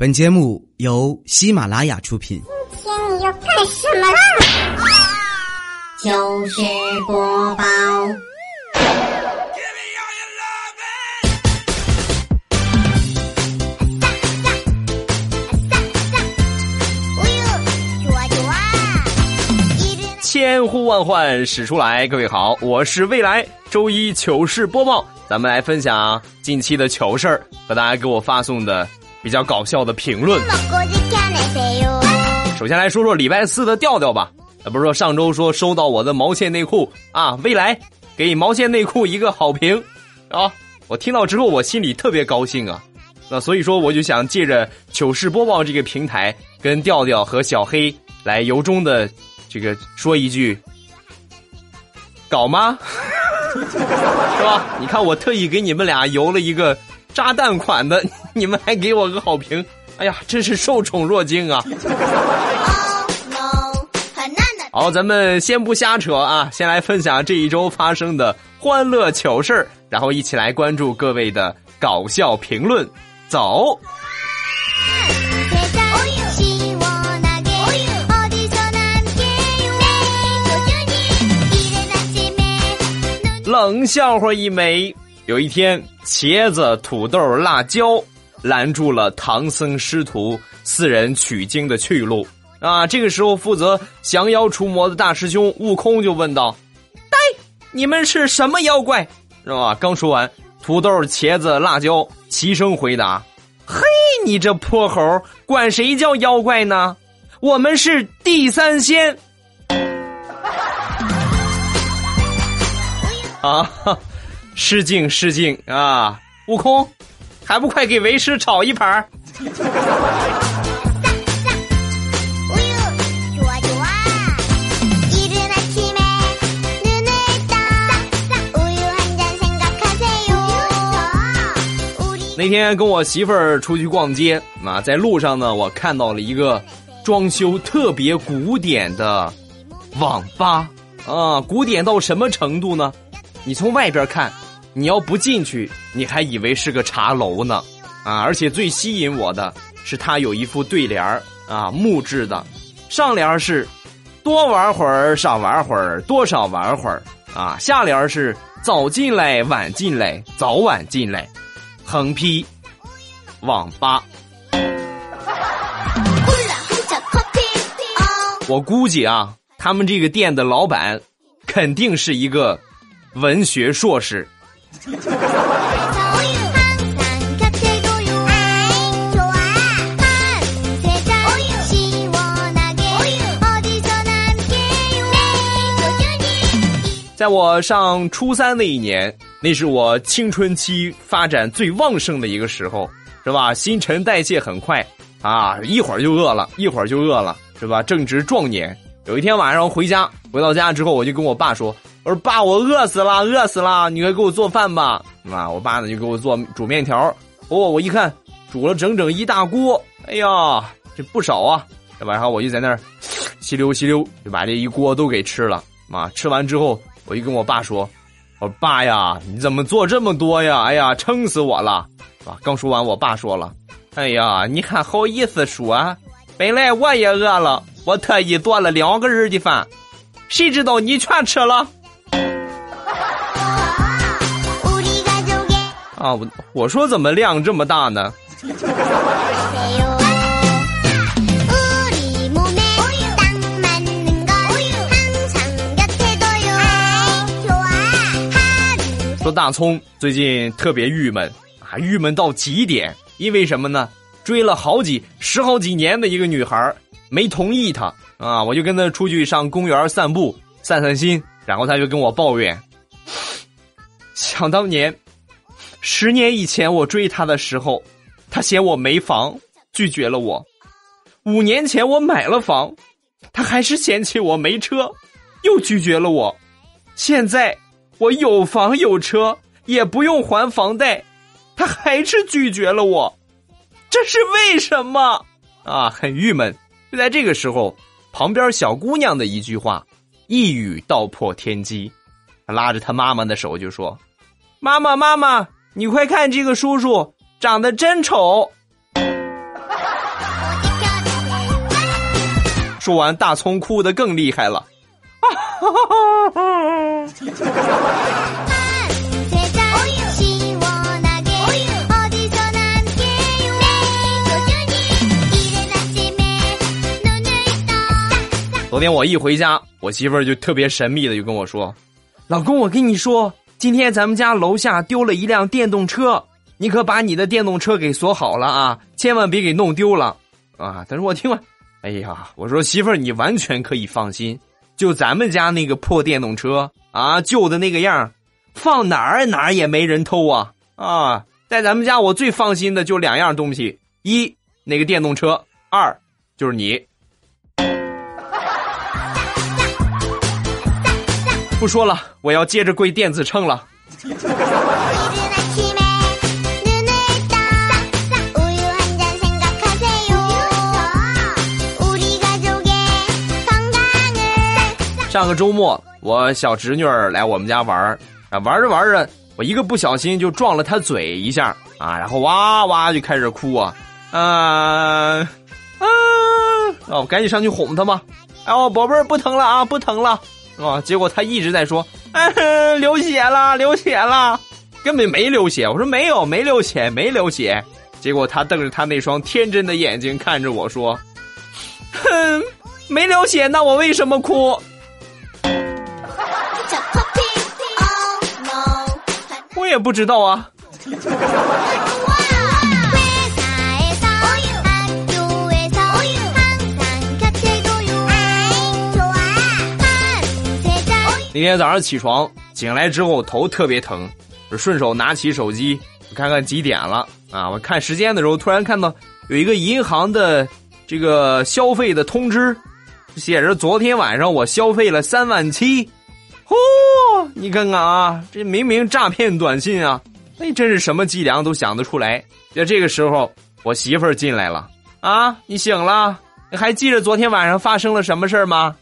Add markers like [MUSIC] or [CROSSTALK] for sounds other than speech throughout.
本节目由喜马拉雅出品。今天你要干什么啦？就是播报。千呼万唤始出来，各位好，我是未来周一糗事播报，咱们来分享近期的糗事儿和大家给我发送的比较搞笑的评论。首先来说说礼拜四的调调吧，不是说上周说收到我的毛线内裤啊，未来给毛线内裤一个好评啊，我听到之后我心里特别高兴啊，那所以说我就想借着糗事播报这个平台，跟调调和小黑来由衷的。这个说一句，搞吗？[LAUGHS] 是吧？你看我特意给你们俩邮了一个炸弹款的，[LAUGHS] 你们还给我个好评，哎呀，真是受宠若惊啊！好，咱们先不瞎扯啊，先来分享这一周发生的欢乐糗事然后一起来关注各位的搞笑评论，走。冷笑话一枚。有一天，茄子、土豆、辣椒拦住了唐僧师徒四人取经的去路。啊，这个时候负责降妖除魔的大师兄悟空就问道：“呆，你们是什么妖怪？”是吧？刚说完，土豆、茄子、辣椒齐声回答：“嘿，你这泼猴，管谁叫妖怪呢？我们是地三仙。”啊，失敬失敬啊！悟空，还不快给为师炒一盘儿那天跟我媳妇儿出去逛街啊，在路上呢，我看到了一个装修特别古典的网吧啊，古典到什么程度呢？你从外边看，你要不进去，你还以为是个茶楼呢，啊！而且最吸引我的是，它有一副对联啊，木质的，上联是“多玩会儿，少玩会儿，多少玩会儿”，啊，下联是“早进来，晚进来，早晚进来”，横批“网吧”。我估计啊，他们这个店的老板肯定是一个。文学硕士。在我上初三那一年，那是我青春期发展最旺盛的一个时候，是吧？新陈代谢很快啊，一会儿就饿了，一会儿就饿了，是吧？正值壮年。有一天晚上回家，回到家之后，我就跟我爸说。我说爸，我饿死了，饿死了！你快给我做饭吧。啊，我爸呢就给我做煮面条。哦，我一看，煮了整整一大锅。哎呀，这不少啊，对吧？然后我就在那儿吸溜吸溜，就把这一锅都给吃了。啊，吃完之后，我就跟我爸说：“我说爸呀，你怎么做这么多呀？哎呀，撑死我了！”啊，刚说完，我爸说了：“哎呀，你还好意思说？本来我也饿了，我特意做了两个人的饭，谁知道你全吃了。”啊，我我说怎么量这么大呢？说大葱最近特别郁闷啊，郁闷到极点，因为什么呢？追了好几十好几年的一个女孩没同意他啊，我就跟他出去上公园散步散散心，然后他就跟我抱怨，想当年。十年以前我追她的时候，她嫌我没房，拒绝了我；五年前我买了房，她还是嫌弃我没车，又拒绝了我。现在我有房有车，也不用还房贷，她还是拒绝了我。这是为什么？啊，很郁闷。就在这个时候，旁边小姑娘的一句话，一语道破天机。她拉着她妈妈的手就说：“妈妈，妈妈。”你快看这个叔叔长得真丑。说完大葱哭得更厉害了。昨天我一回家我媳妇儿就特别神秘的就跟我说老公我跟你说今天咱们家楼下丢了一辆电动车，你可把你的电动车给锁好了啊，千万别给弄丢了啊！”但是我听吧，哎呀，我说媳妇儿，你完全可以放心，就咱们家那个破电动车啊，旧的那个样，放哪儿哪儿也没人偷啊啊！在咱们家，我最放心的就两样东西：一那个电动车，二就是你。不说了，我要接着跪电子秤了。上个周末，我小侄女儿来我们家玩儿啊，玩着玩着，我一个不小心就撞了她嘴一下啊，然后哇哇就开始哭啊啊啊！我赶紧上去哄她嘛，哎呦，宝贝儿不疼了啊，不疼了。啊！结果他一直在说：“流血了，流血了，根本没流血。”我说：“没有，没流血，没流血。”结果他瞪着他那双天真的眼睛看着我说：“哼，没流血，那我为什么哭？”我也不知道啊。今天早上起床醒来之后头特别疼，顺手拿起手机看看几点了啊！我看时间的时候，突然看到有一个银行的这个消费的通知，写着昨天晚上我消费了三万七，嚯！你看看啊，这明明诈骗短信啊！那真是什么伎俩都想得出来。在这个时候，我媳妇进来了啊！你醒了？你还记得昨天晚上发生了什么事儿吗？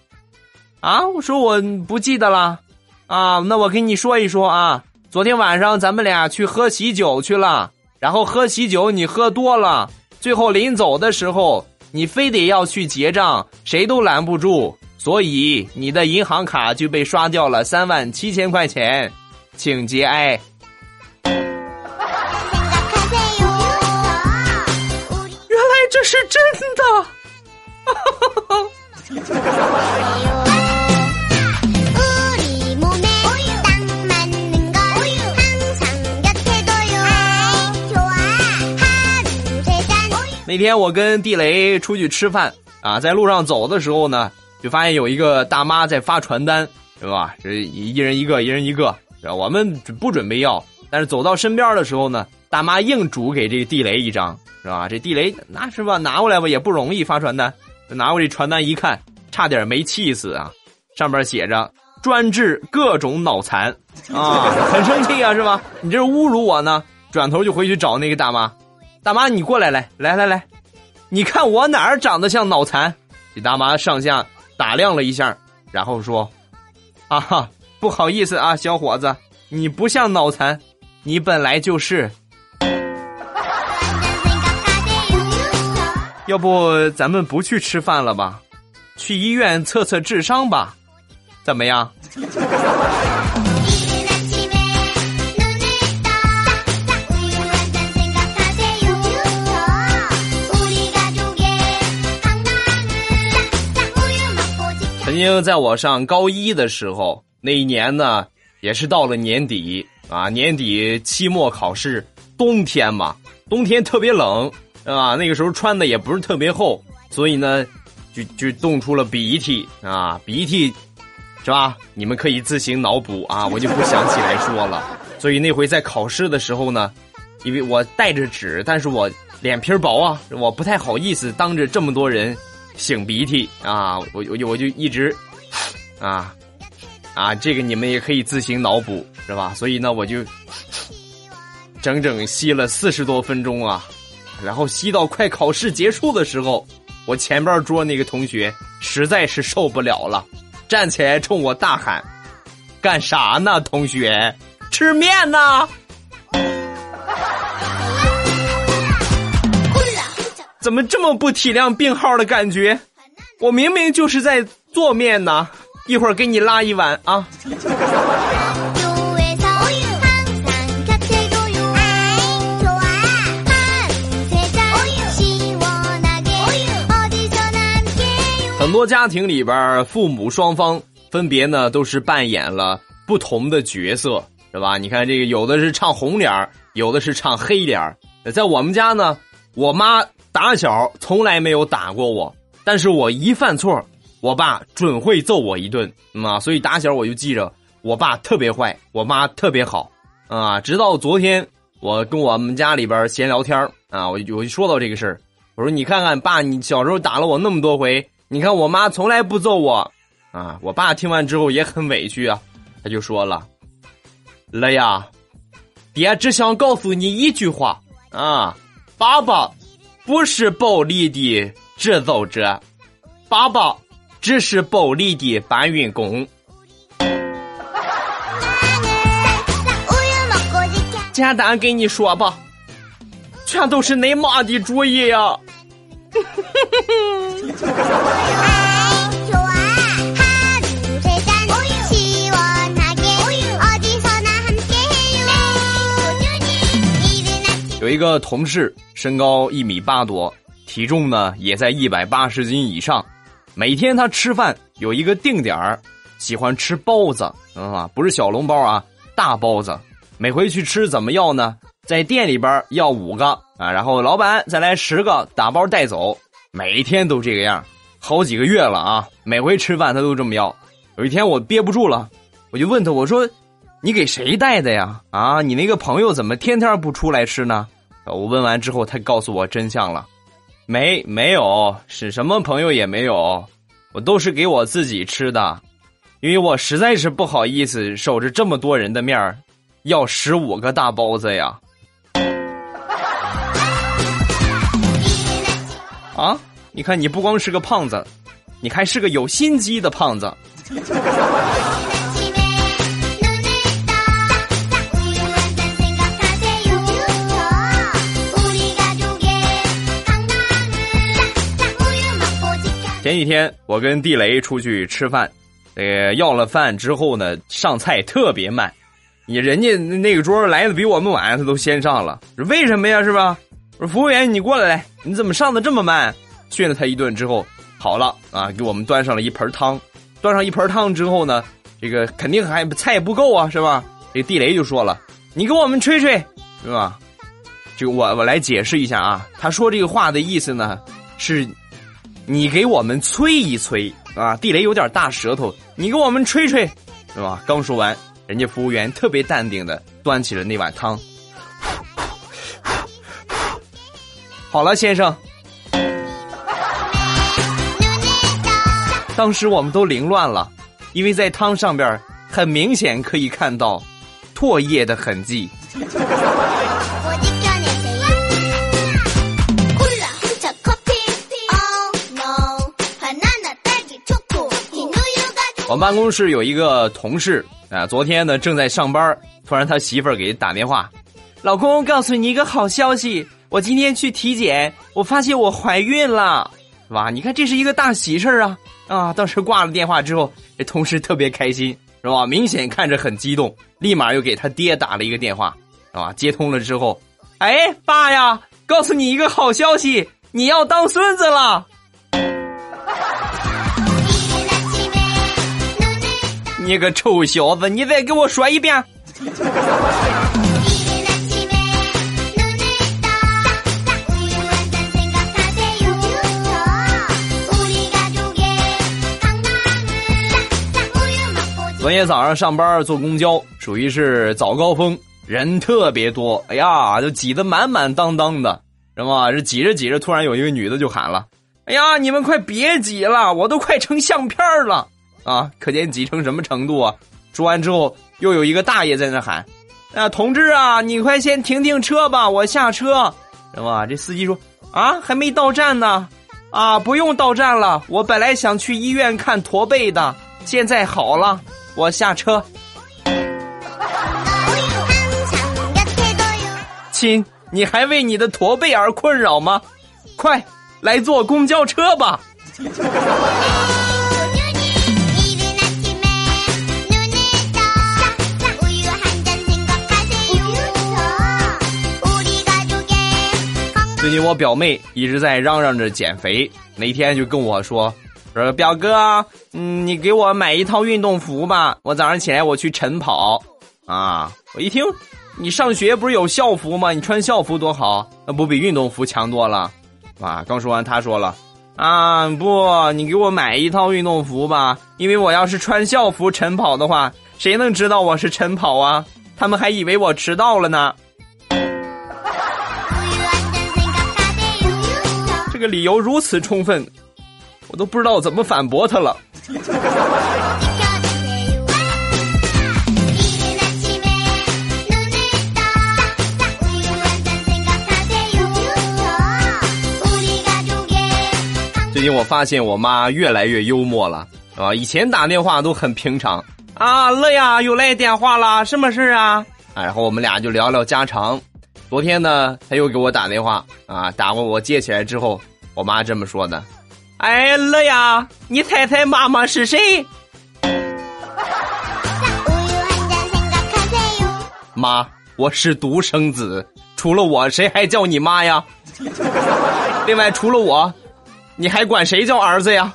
啊！我说我不记得了，啊，那我跟你说一说啊。昨天晚上咱们俩去喝喜酒去了，然后喝喜酒你喝多了，最后临走的时候你非得要去结账，谁都拦不住，所以你的银行卡就被刷掉了三万七千块钱，请节哀。[LAUGHS] 原来这是真的。那天我跟地雷出去吃饭啊，在路上走的时候呢，就发现有一个大妈在发传单，是吧？这一人一个，一人一个。我们不准备要，但是走到身边的时候呢，大妈硬主给这地雷一张，是吧？这地雷那是吧？拿过来吧，也不容易发传单。拿过这传单一看，差点没气死啊！上边写着“专治各种脑残”，啊，很生气啊，是吧？你这是侮辱我呢！转头就回去找那个大妈。大妈，你过来，来来来来，你看我哪儿长得像脑残？这大妈上下打量了一下，然后说：“啊哈，不好意思啊，小伙子，你不像脑残，你本来就是。要不咱们不去吃饭了吧？去医院测测智商吧，怎么样？”经在我上高一的时候，那一年呢，也是到了年底啊，年底期末考试，冬天嘛，冬天特别冷啊，那个时候穿的也不是特别厚，所以呢，就就冻出了鼻涕啊，鼻涕，是吧？你们可以自行脑补啊，我就不想起来说了。所以那回在考试的时候呢，因为我带着纸，但是我脸皮薄啊，我不太好意思当着这么多人。擤鼻涕啊！我我我就一直，啊，啊，这个你们也可以自行脑补，是吧？所以呢，我就整整吸了四十多分钟啊，然后吸到快考试结束的时候，我前边桌那个同学实在是受不了了，站起来冲我大喊：“干啥呢，同学？吃面呢？”怎么这么不体谅病号的感觉？我明明就是在做面呢，一会儿给你拉一碗啊。很多家庭里边，父母双方分别呢都是扮演了不同的角色，是吧？你看这个，有的是唱红脸有的是唱黑脸在我们家呢，我妈打小从来没有打过我，但是我一犯错，我爸准会揍我一顿啊。所以打小我就记着，我爸特别坏，我妈特别好啊。直到昨天，我跟我们家里边闲聊天啊，我我就说到这个事儿，我说你看看爸，你小时候打了我那么多回。你看我妈从来不揍我，啊！我爸听完之后也很委屈啊，他就说了：“ [LAUGHS] 了呀，爹只想告诉你一句话啊，爸爸不是暴力的制造者，爸爸只是暴力的搬运工。”简单跟你说吧，全都是你妈的主意呀。[LAUGHS] 有一个同事，身高一米八多，体重呢也在一百八十斤以上。每天他吃饭有一个定点儿，喜欢吃包子啊，不是小笼包啊，大包子。每回去吃怎么要呢？在店里边要五个啊，然后老板再来十个，打包带走。每天都这个样，好几个月了啊！每回吃饭他都这么要。有一天我憋不住了，我就问他：“我说，你给谁带的呀？啊，你那个朋友怎么天天不出来吃呢？”我问完之后，他告诉我真相了：没没有，是什么朋友也没有，我都是给我自己吃的，因为我实在是不好意思守着这么多人的面儿要十五个大包子呀。啊！你看，你不光是个胖子，你还是个有心机的胖子。前几天我跟地雷出去吃饭，呃，要了饭之后呢，上菜特别慢，你人家那个桌来的比我们晚，他都先上了，为什么呀？是吧？我说服务员，你过来，你怎么上的这么慢？训了他一顿之后，好了啊，给我们端上了一盆汤。端上一盆汤之后呢，这个肯定还菜不够啊，是吧？这地雷就说了：“你给我们吹吹，是吧？”就我我来解释一下啊，他说这个话的意思呢，是，你给我们催一催啊。地雷有点大舌头，你给我们吹吹，是吧？刚说完，人家服务员特别淡定的端起了那碗汤。好了，先生。当时我们都凌乱了，因为在汤上边很明显可以看到唾液的痕迹。我们办公室有一个同事啊，昨天呢正在上班，突然他媳妇儿给打电话：“老公，告诉你一个好消息。”我今天去体检，我发现我怀孕了，是吧？你看这是一个大喜事儿啊！啊，当时挂了电话之后，这同事特别开心，是吧？明显看着很激动，立马又给他爹打了一个电话，是吧？接通了之后，哎，爸呀，告诉你一个好消息，你要当孙子了！你个臭小子，你再给我说一遍！昨天早上上班坐公交，属于是早高峰，人特别多。哎呀，就挤得满满当当的，是吧？这挤着挤着，突然有一个女的就喊了：“哎呀，你们快别挤了，我都快成相片了啊！”可见挤成什么程度啊？说完之后，又有一个大爷在那喊：“啊，同志啊，你快先停停车吧，我下车，是吧？”这司机说：“啊，还没到站呢，啊，不用到站了，我本来想去医院看驼背的，现在好了。”我下车，亲，你还为你的驼背而困扰吗？快来坐公交车吧！[LAUGHS] 最近我表妹一直在嚷嚷着减肥，那天就跟我说：“说表哥，嗯，你给我买一套运动服吧，我早上起来我去晨跑。”啊，我一听，你上学不是有校服吗？你穿校服多好，那不比运动服强多了？啊，刚说完，他说了：“啊，不，你给我买一套运动服吧，因为我要是穿校服晨跑的话，谁能知道我是晨跑啊？他们还以为我迟到了呢。”这个理由如此充分，我都不知道怎么反驳他了。最近我发现我妈越来越幽默了啊！以前打电话都很平常啊，乐呀，又来电话了，什么事啊？啊，然后我们俩就聊聊家常。昨天呢，他又给我打电话啊，打过我接起来之后，我妈这么说的：“哎，乐呀，你猜猜妈妈是谁？”妈，我是独生子，除了我，谁还叫你妈呀？另外，除了我。你还管谁叫儿子呀？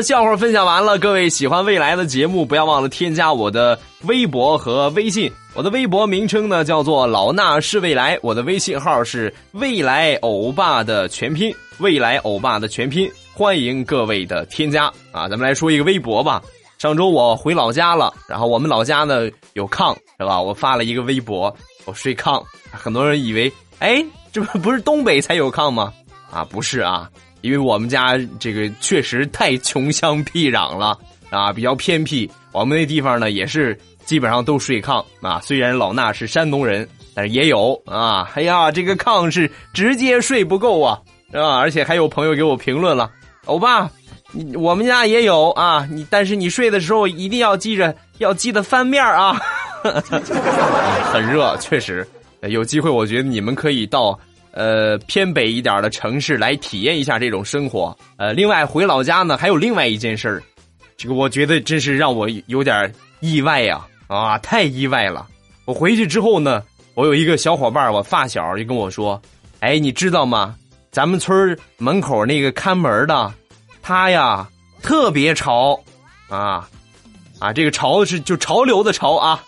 笑话分享完了。各位喜欢未来的节目，不要忘了添加我的微博和微信。我的微博名称呢叫做老衲是未来，我的微信号是未来欧巴的全拼，未来欧巴的全拼。欢迎各位的添加啊！咱们来说一个微博吧。上周我回老家了，然后我们老家呢有炕，是吧？我发了一个微博，我睡炕，很多人以为，哎，这不不是东北才有炕吗？啊，不是啊，因为我们家这个确实太穷乡僻壤了啊，比较偏僻。我们那地方呢也是基本上都睡炕啊。虽然老衲是山东人，但是也有啊。哎呀，这个炕是直接睡不够啊啊！而且还有朋友给我评论了，[LAUGHS] 欧巴。你我们家也有啊，你但是你睡的时候一定要记着，要记得翻面啊。[LAUGHS] [LAUGHS] 很热，确实，有机会我觉得你们可以到呃偏北一点的城市来体验一下这种生活。呃，另外回老家呢，还有另外一件事儿，这个我觉得真是让我有点意外呀啊，太意外了。我回去之后呢，我有一个小伙伴，我发小就跟我说，哎，你知道吗？咱们村门口那个看门的。他呀，特别潮，啊，啊，这个潮是就潮流的潮啊，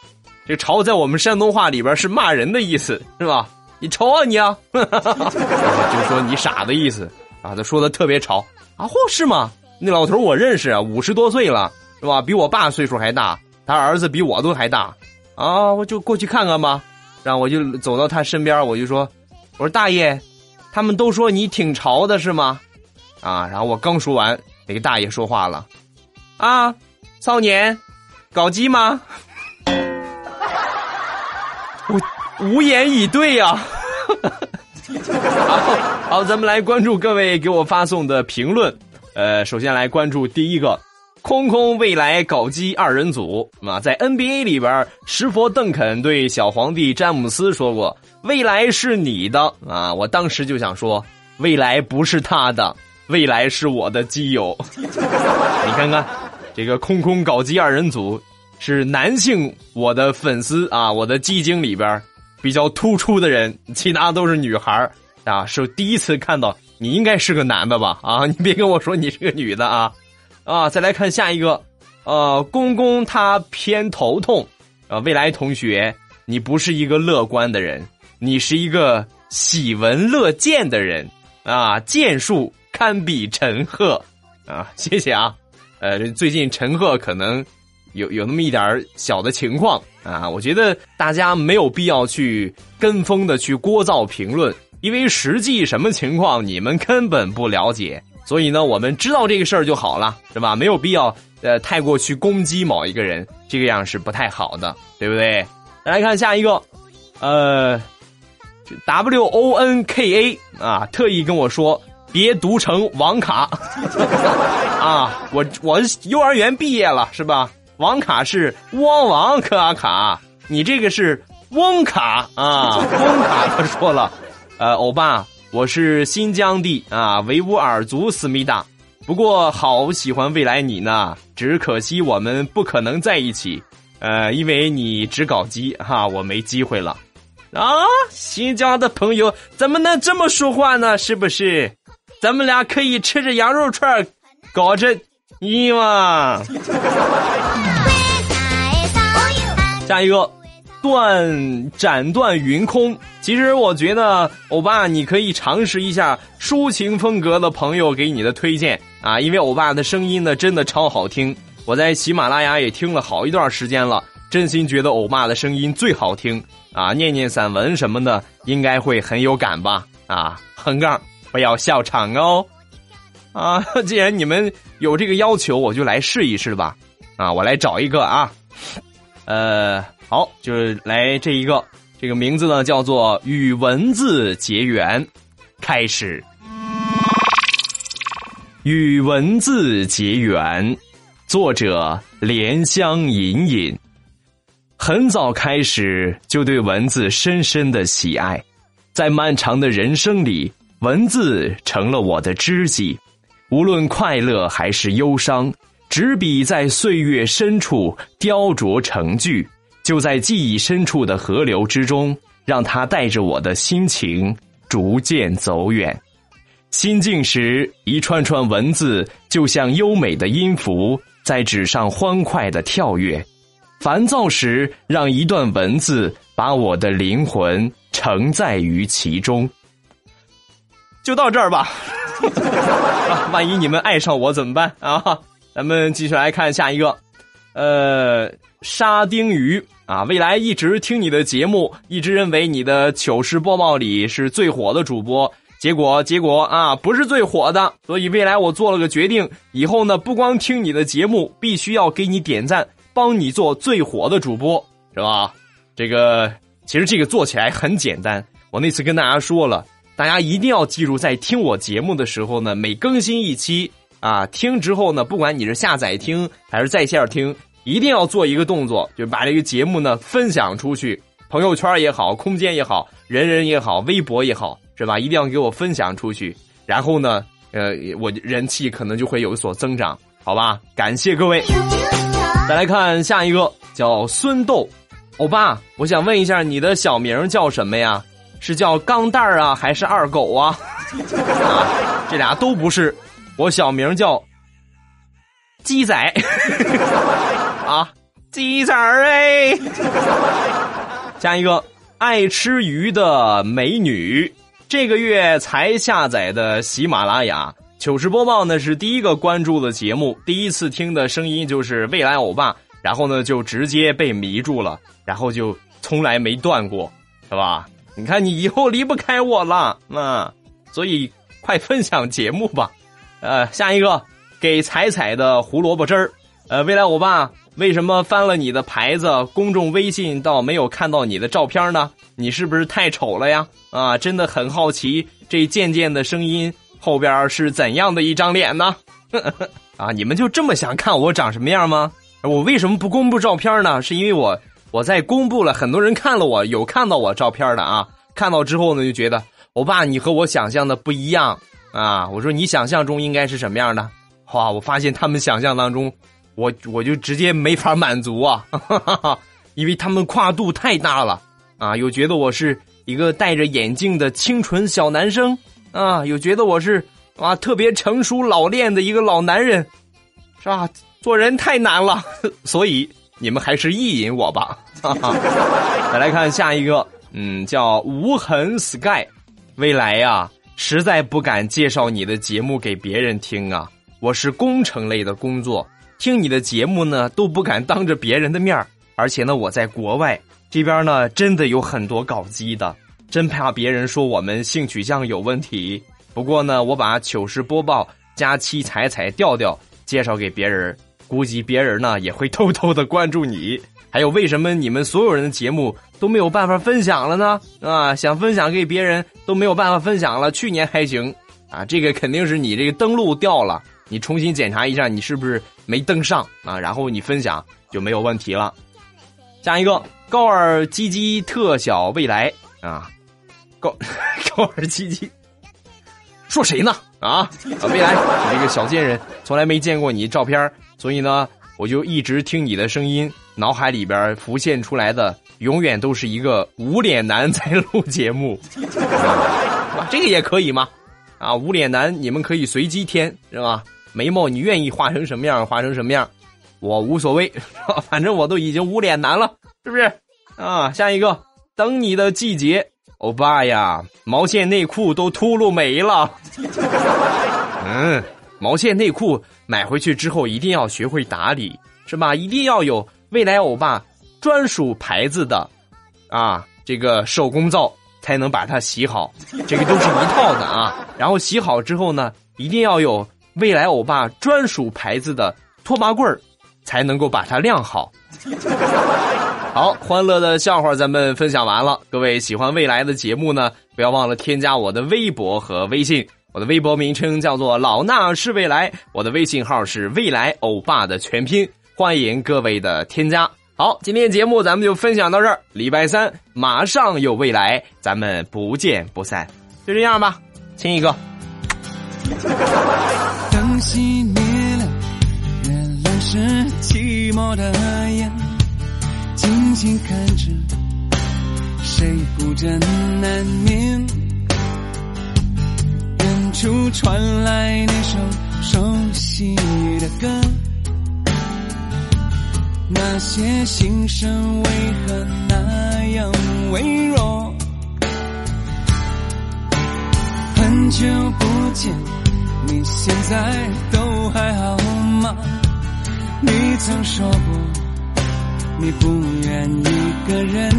这潮在我们山东话里边是骂人的意思，是吧？你潮啊你啊，[LAUGHS] [LAUGHS] 就是说你傻的意思啊。他说的特别潮啊，嚯，是吗？那老头我认识啊，五十多岁了，是吧？比我爸岁数还大，他儿子比我都还大，啊，我就过去看看吧。然后我就走到他身边，我就说，我说大爷，他们都说你挺潮的，是吗？啊！然后我刚说完，那个大爷说话了：“啊，少年，搞基吗？”无言以对呀。好，[LAUGHS] 好，咱们来关注各位给我发送的评论。呃，首先来关注第一个，空空未来搞基二人组啊，在 NBA 里边，石佛邓肯对小皇帝詹姆斯说过：“未来是你的啊！”我当时就想说：“未来不是他的。[LAUGHS] ”未来是我的基友，你看看，这个空空搞基二人组是男性，我的粉丝啊，我的基金里边比较突出的人，其他都是女孩啊，是第一次看到，你应该是个男的吧？啊，你别跟我说你是个女的啊！[LAUGHS] 啊，再来看下一个，呃，公公他偏头痛，啊，未来同学，你不是一个乐观的人，你是一个喜闻乐见的人啊，剑术。堪比陈赫，啊，谢谢啊，呃，最近陈赫可能有有那么一点小的情况啊，我觉得大家没有必要去跟风的去聒噪评论，因为实际什么情况你们根本不了解，所以呢，我们知道这个事儿就好了，是吧？没有必要呃太过去攻击某一个人，这个样是不太好的，对不对？来看下一个，呃，W O N K A 啊，特意跟我说。别读成网卡 [LAUGHS] 啊！我我幼儿园毕业了是吧？网卡是汪王卡卡，你这个是翁卡啊，[LAUGHS] 翁卡他说了，呃，欧巴，我是新疆的啊，维吾尔族思密达，不过好喜欢未来你呢，只可惜我们不可能在一起，呃，因为你只搞基哈，我没机会了。啊，新疆的朋友怎么能这么说话呢？是不是？咱们俩可以吃着羊肉串搞着你嘛。[LAUGHS] 下一个，断斩断云空。其实我觉得，欧巴你可以尝试一下抒情风格的朋友给你的推荐啊，因为欧巴的声音呢真的超好听。我在喜马拉雅也听了好一段时间了，真心觉得欧巴的声音最好听啊！念念散文什么的，应该会很有感吧？啊，横杠不要笑场哦！啊，[LAUGHS] 既然你们有这个要求，我就来试一试吧。啊，我来找一个啊。呃，好，就是来这一个，这个名字呢叫做“与文字结缘”，开始。与文字结缘，作者莲香隐隐。很早开始就对文字深深的喜爱，在漫长的人生里，文字成了我的知己，无论快乐还是忧伤。纸笔在岁月深处雕琢成句，就在记忆深处的河流之中，让它带着我的心情逐渐走远。心静时，一串串文字就像优美的音符，在纸上欢快的跳跃；烦躁时，让一段文字把我的灵魂承载于其中。就到这儿吧，[LAUGHS] 万一你们爱上我怎么办？啊？咱们继续来看下一个，呃，沙丁鱼。啊，未来一直听你的节目，一直认为你的糗事播报里是最火的主播，结果结果啊，不是最火的，所以未来我做了个决定，以后呢，不光听你的节目，必须要给你点赞，帮你做最火的主播，是吧？这个其实这个做起来很简单，我那次跟大家说了，大家一定要记住，在听我节目的时候呢，每更新一期。啊，听之后呢，不管你是下载听还是在线听，一定要做一个动作，就把这个节目呢分享出去，朋友圈也好，空间也好，人人也好，微博也好，是吧？一定要给我分享出去，然后呢，呃，我人气可能就会有所增长，好吧？感谢各位。再来看下一个，叫孙豆，欧巴，我想问一下，你的小名叫什么呀？是叫钢蛋儿啊，还是二狗啊？啊，[LAUGHS] 这俩都不是。我小名叫鸡仔 [LAUGHS] 啊，鸡仔儿哎。下一个爱吃鱼的美女，这个月才下载的喜马拉雅糗事播报呢，是第一个关注的节目，第一次听的声音就是未来欧巴，然后呢就直接被迷住了，然后就从来没断过，是吧？你看你以后离不开我了，那所以快分享节目吧。呃，下一个给彩彩的胡萝卜汁儿。呃，未来欧巴，为什么翻了你的牌子公众微信，倒没有看到你的照片呢？你是不是太丑了呀？啊，真的很好奇，这渐渐的声音后边是怎样的一张脸呢？[LAUGHS] 啊，你们就这么想看我长什么样吗？我为什么不公布照片呢？是因为我我在公布了，很多人看了我有看到我照片的啊，看到之后呢，就觉得我爸你和我想象的不一样。啊！我说你想象中应该是什么样的？哇！我发现他们想象当中，我我就直接没法满足啊，[LAUGHS] 因为他们跨度太大了啊！有觉得我是一个戴着眼镜的清纯小男生啊，有觉得我是啊特别成熟老练的一个老男人，是吧？做人太难了，[LAUGHS] 所以你们还是意淫我吧。[LAUGHS] 再来看下一个，嗯，叫无痕 sky，未来呀。实在不敢介绍你的节目给别人听啊！我是工程类的工作，听你的节目呢都不敢当着别人的面而且呢我在国外这边呢真的有很多搞基的，真怕别人说我们性取向有问题。不过呢，我把糗事播报加七彩彩调调介绍给别人，估计别人呢也会偷偷的关注你。[LAUGHS] 还有，为什么你们所有人的节目都没有办法分享了呢？啊，想分享给别人都没有办法分享了。去年还行，啊，这个肯定是你这个登录掉了你重新检查一下，你是不是没登上啊？然后你分享就没有问题了。下一个高尔基基特小未来啊，高 [LAUGHS] 高尔基基，说谁呢？啊，未来，你这个小贱人，从来没见过你照片，所以呢，我就一直听你的声音，脑海里边浮现出来的，永远都是一个无脸男在录节目。[LAUGHS] 这个也可以吗？啊，无脸男，你们可以随机添，是吧？眉毛你愿意画成什么样，画成什么样，我无所谓，反正我都已经无脸男了，是不是？啊，下一个，等你的季节，欧巴呀，毛线内裤都秃噜没了。[LAUGHS] 嗯，毛线内裤买回去之后一定要学会打理，是吧？一定要有未来欧巴专属牌子的，啊，这个手工皂。才能把它洗好，这个都是一套的啊。然后洗好之后呢，一定要有未来欧巴专属牌子的拖把棍儿，才能够把它晾好。[LAUGHS] 好，欢乐的笑话咱们分享完了。各位喜欢未来的节目呢，不要忘了添加我的微博和微信。我的微博名称叫做老衲是未来，我的微信号是未来欧巴的全拼，欢迎各位的添加。好，今天节目咱们就分享到这儿。礼拜三马上有未来，咱们不见不散。就这样吧，亲一个。灯熄灭了，原来。是寂寞的眼，静静看着，谁孤枕难眠？远处传来那首熟悉的歌。那些心声为何那样微弱？很久不见，你现在都还好吗？你曾说过，你不愿一个人。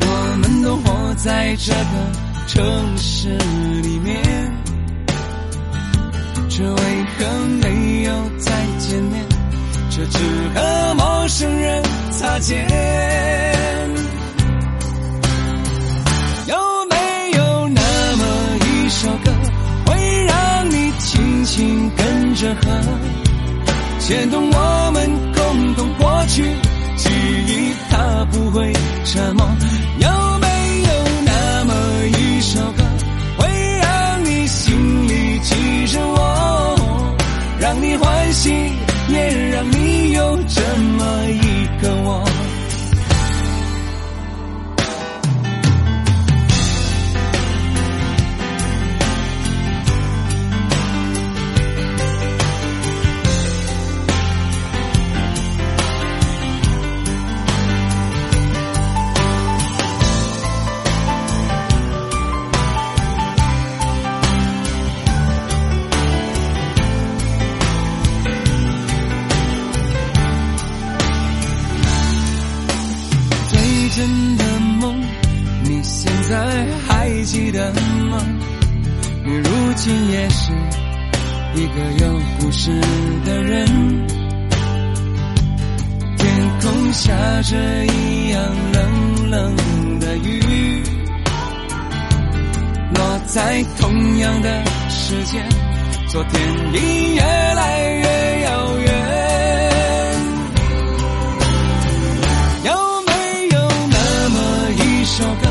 我们都活在这个城市里面，却为何没有再见面？却只和陌生人擦肩。有没有那么一首歌，会让你轻轻跟着和，牵动我们共同过去记忆，它不会沉默。有没有那么一首歌，会让你心里记着我，让你欢喜？也让你有这么一个我。着一样冷冷的雨，落在同样的时间，昨天已越来越遥远。有没有那么一首歌，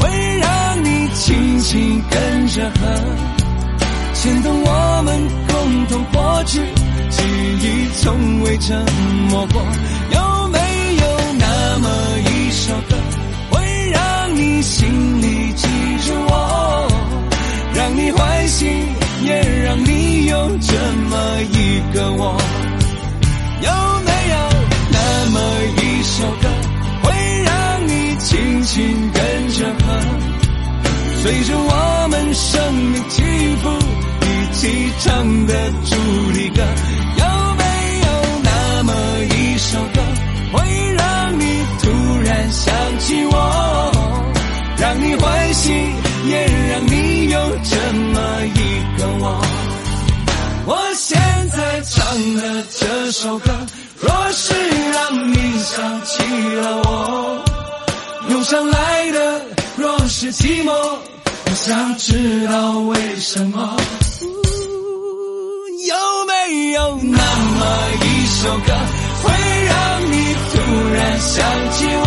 会让你轻轻跟着和，牵动我们共同过去，记忆从未沉默过。心里记着我，让你欢喜，也让你有这么一个我？有没有那么一首歌，会让你轻轻跟着和？随着我们生命起伏一起唱的主题歌，有没有那么一首歌，会让你突然想起我，让你欢喜，也让你有这么一个我？我现在唱的这首歌，若是让你想起了我，涌上来的若是寂寞。我想知道为什么？有没有那么一首歌，会让你突然想起我，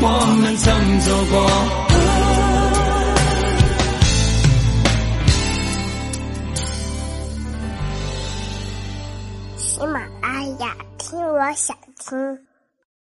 我们曾走过。喜马拉雅，听我想听。